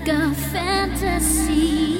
like a fantasy.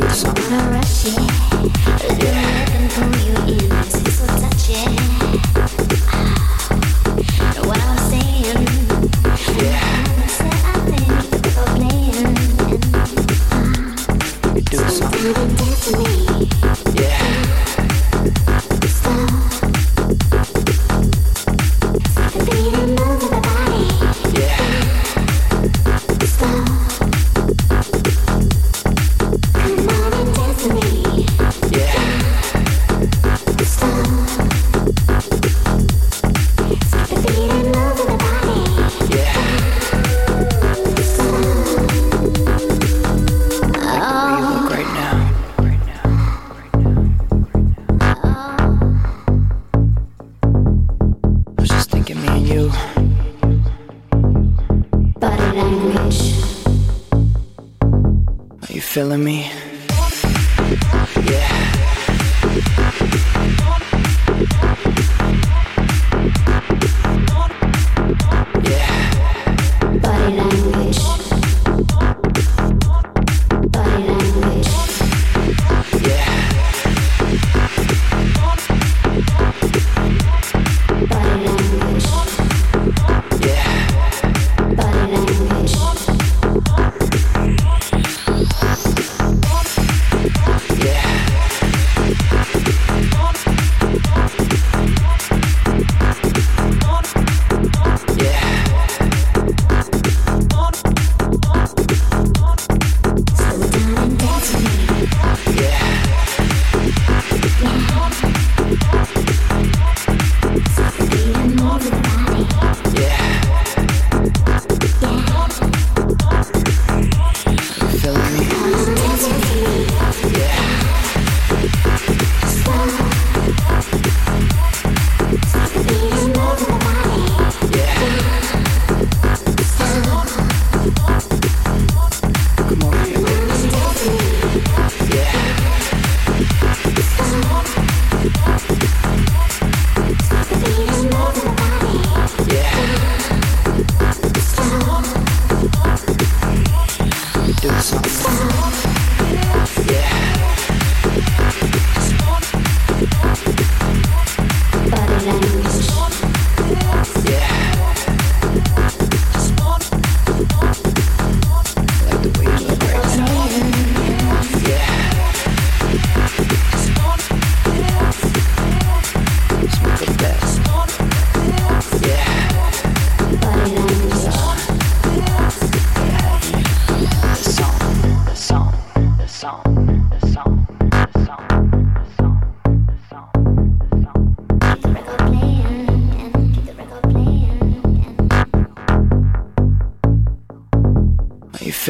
do something. No rushing, yeah.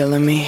Feeling me?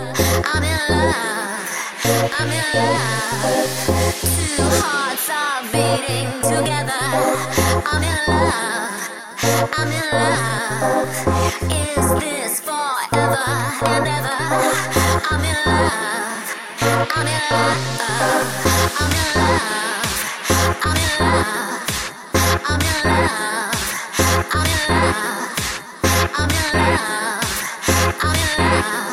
I'm in love, I'm in love. Two hearts are beating together. I'm in love, I'm in love. Is this forever and ever? I'm in love, I'm in love, I'm in love, I'm in love, I'm in love, I'm in love, I'm in love.